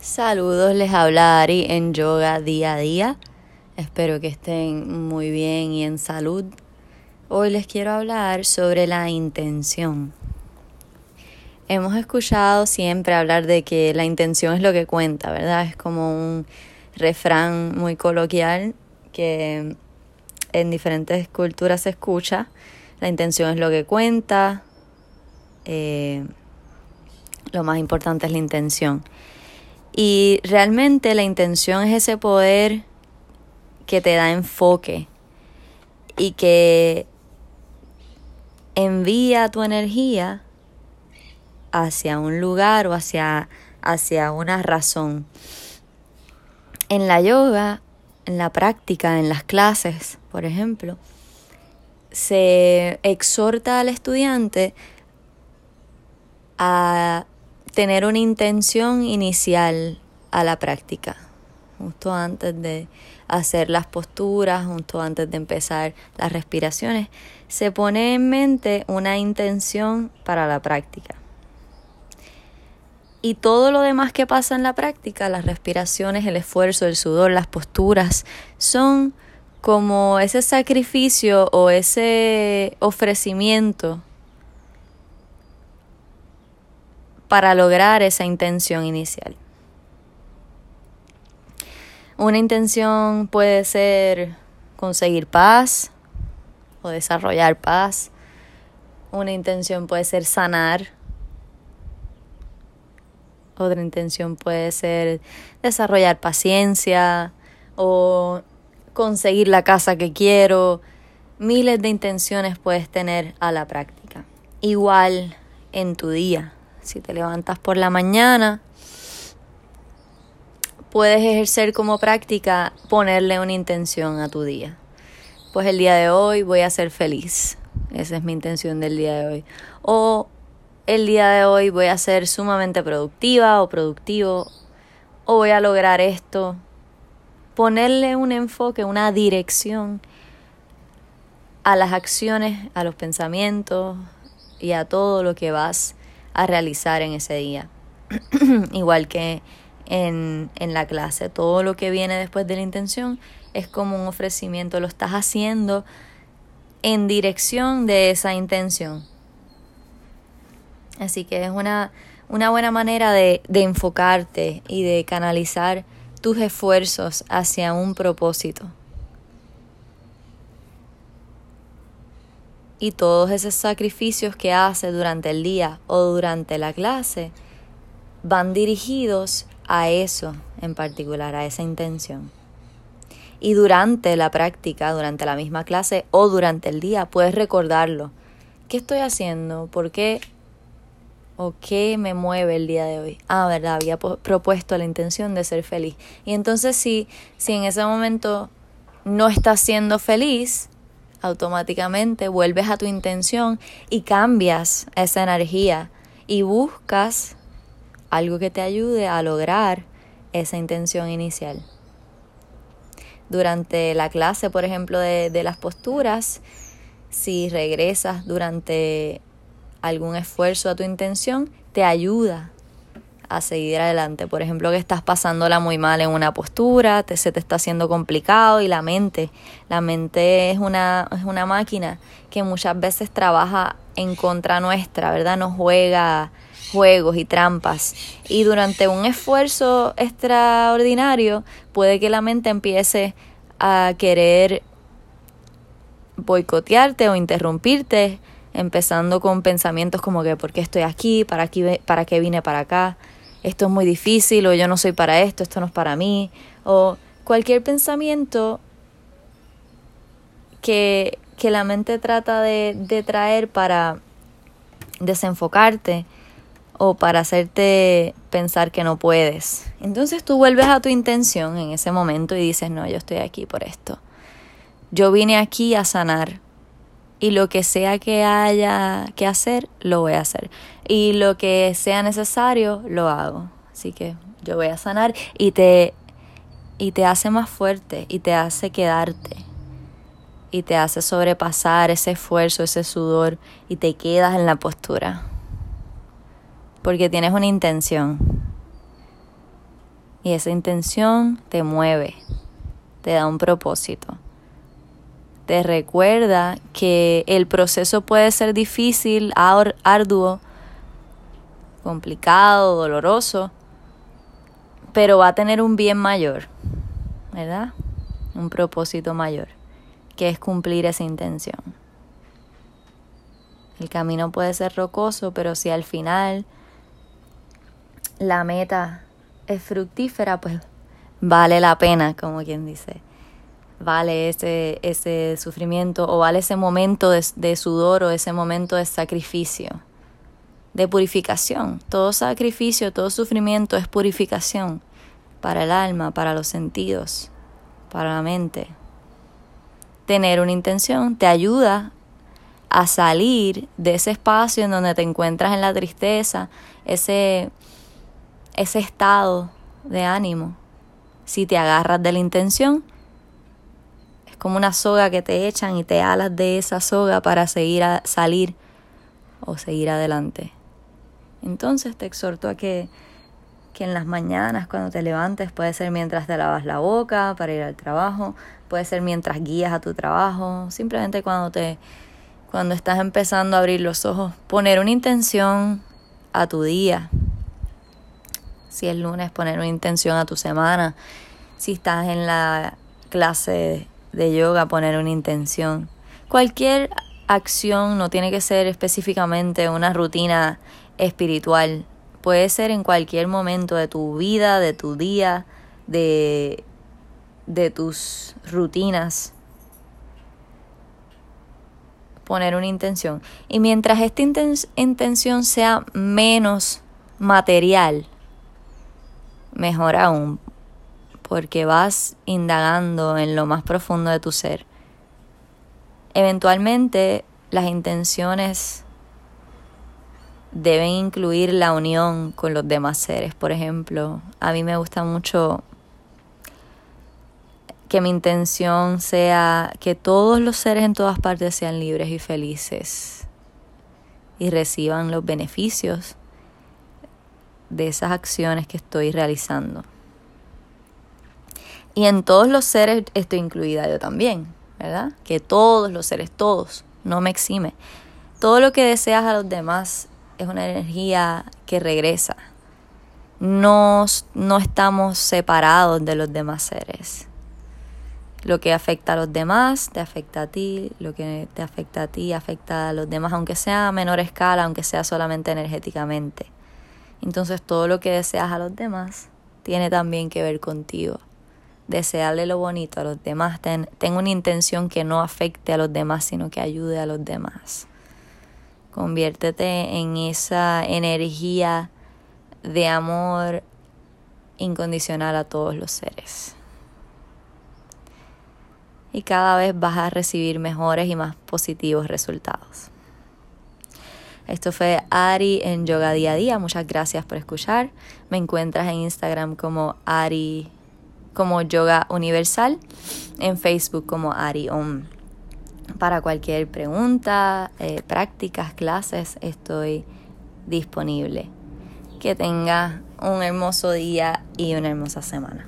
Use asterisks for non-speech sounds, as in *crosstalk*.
Saludos, les habla Ari en yoga día a día. Espero que estén muy bien y en salud. Hoy les quiero hablar sobre la intención. Hemos escuchado siempre hablar de que la intención es lo que cuenta, ¿verdad? Es como un refrán muy coloquial que en diferentes culturas se escucha. La intención es lo que cuenta. Eh, lo más importante es la intención. Y realmente la intención es ese poder que te da enfoque y que envía tu energía hacia un lugar o hacia, hacia una razón. En la yoga, en la práctica, en las clases, por ejemplo, se exhorta al estudiante a tener una intención inicial a la práctica, justo antes de hacer las posturas, justo antes de empezar las respiraciones, se pone en mente una intención para la práctica. Y todo lo demás que pasa en la práctica, las respiraciones, el esfuerzo, el sudor, las posturas, son como ese sacrificio o ese ofrecimiento para lograr esa intención inicial. Una intención puede ser conseguir paz o desarrollar paz. Una intención puede ser sanar. Otra intención puede ser desarrollar paciencia o conseguir la casa que quiero. Miles de intenciones puedes tener a la práctica. Igual en tu día. Si te levantas por la mañana, puedes ejercer como práctica ponerle una intención a tu día. Pues el día de hoy voy a ser feliz. Esa es mi intención del día de hoy. O el día de hoy voy a ser sumamente productiva o productivo. O voy a lograr esto. Ponerle un enfoque, una dirección a las acciones, a los pensamientos y a todo lo que vas a realizar en ese día. *clears throat* Igual que en, en la clase, todo lo que viene después de la intención es como un ofrecimiento, lo estás haciendo en dirección de esa intención. Así que es una, una buena manera de, de enfocarte y de canalizar tus esfuerzos hacia un propósito. Y todos esos sacrificios que hace durante el día o durante la clase van dirigidos a eso en particular, a esa intención. Y durante la práctica, durante la misma clase o durante el día, puedes recordarlo. ¿Qué estoy haciendo? ¿Por qué? ¿O qué me mueve el día de hoy? Ah, verdad, había propuesto la intención de ser feliz. Y entonces si, si en ese momento no estás siendo feliz, automáticamente vuelves a tu intención y cambias esa energía y buscas algo que te ayude a lograr esa intención inicial. Durante la clase, por ejemplo, de, de las posturas, si regresas durante algún esfuerzo a tu intención, te ayuda a seguir adelante. Por ejemplo, que estás pasándola muy mal en una postura, se te está haciendo complicado y la mente, la mente es una, es una máquina que muchas veces trabaja en contra nuestra, ¿verdad? Nos juega juegos y trampas. Y durante un esfuerzo extraordinario puede que la mente empiece a querer boicotearte o interrumpirte, empezando con pensamientos como que ¿por qué estoy aquí? ¿Para, aquí, para qué vine para acá? Esto es muy difícil o yo no soy para esto, esto no es para mí, o cualquier pensamiento que, que la mente trata de, de traer para desenfocarte o para hacerte pensar que no puedes. Entonces tú vuelves a tu intención en ese momento y dices, no, yo estoy aquí por esto. Yo vine aquí a sanar y lo que sea que haya que hacer, lo voy a hacer. Y lo que sea necesario, lo hago. Así que yo voy a sanar y te, y te hace más fuerte y te hace quedarte. Y te hace sobrepasar ese esfuerzo, ese sudor y te quedas en la postura. Porque tienes una intención. Y esa intención te mueve, te da un propósito. Te recuerda que el proceso puede ser difícil, arduo, complicado, doloroso, pero va a tener un bien mayor, ¿verdad? Un propósito mayor, que es cumplir esa intención. El camino puede ser rocoso, pero si al final la meta es fructífera, pues vale la pena, como quien dice. Vale ese, ese sufrimiento o vale ese momento de, sudor o ese momento de sacrificio, de purificación. Todo sacrificio, todo sufrimiento es purificación para el alma, para los sentidos, para la mente. Tener una intención te ayuda a salir de ese espacio en donde te encuentras en la tristeza, ese, ese estado de ánimo. Si te agarras de la intención, como una soga que te echan y te alas de esa soga para seguir a salir o seguir adelante. Entonces te exhorto a que, que en las mañanas cuando te levantes, puede ser mientras te lavas la boca para ir al trabajo, puede ser mientras guías a tu trabajo, simplemente cuando te cuando estás empezando a abrir los ojos, poner una intención a tu día. Si es lunes, poner una intención a tu semana. Si estás en la clase de yoga, poner una intención. Cualquier acción no tiene que ser específicamente una rutina espiritual. Puede ser en cualquier momento de tu vida, de tu día, de, de tus rutinas poner una intención. Y mientras esta intención sea menos material, mejor aún, porque vas indagando en lo más profundo de tu ser. Eventualmente las intenciones deben incluir la unión con los demás seres. Por ejemplo, a mí me gusta mucho que mi intención sea que todos los seres en todas partes sean libres y felices y reciban los beneficios de esas acciones que estoy realizando. Y en todos los seres estoy incluida yo también, ¿verdad? Que todos los seres, todos, no me exime. Todo lo que deseas a los demás es una energía que regresa. No, no estamos separados de los demás seres. Lo que afecta a los demás te afecta a ti, lo que te afecta a ti afecta a los demás, aunque sea a menor escala, aunque sea solamente energéticamente. Entonces todo lo que deseas a los demás tiene también que ver contigo. Desearle lo bonito a los demás, ten, ten una intención que no afecte a los demás, sino que ayude a los demás. Conviértete en esa energía de amor incondicional a todos los seres y cada vez vas a recibir mejores y más positivos resultados. Esto fue Ari en Yoga Día a Día. Muchas gracias por escuchar. Me encuentras en Instagram como Ari, como Yoga Universal, en Facebook como Ari Om. Para cualquier pregunta, eh, prácticas, clases, estoy disponible. Que tengas un hermoso día y una hermosa semana.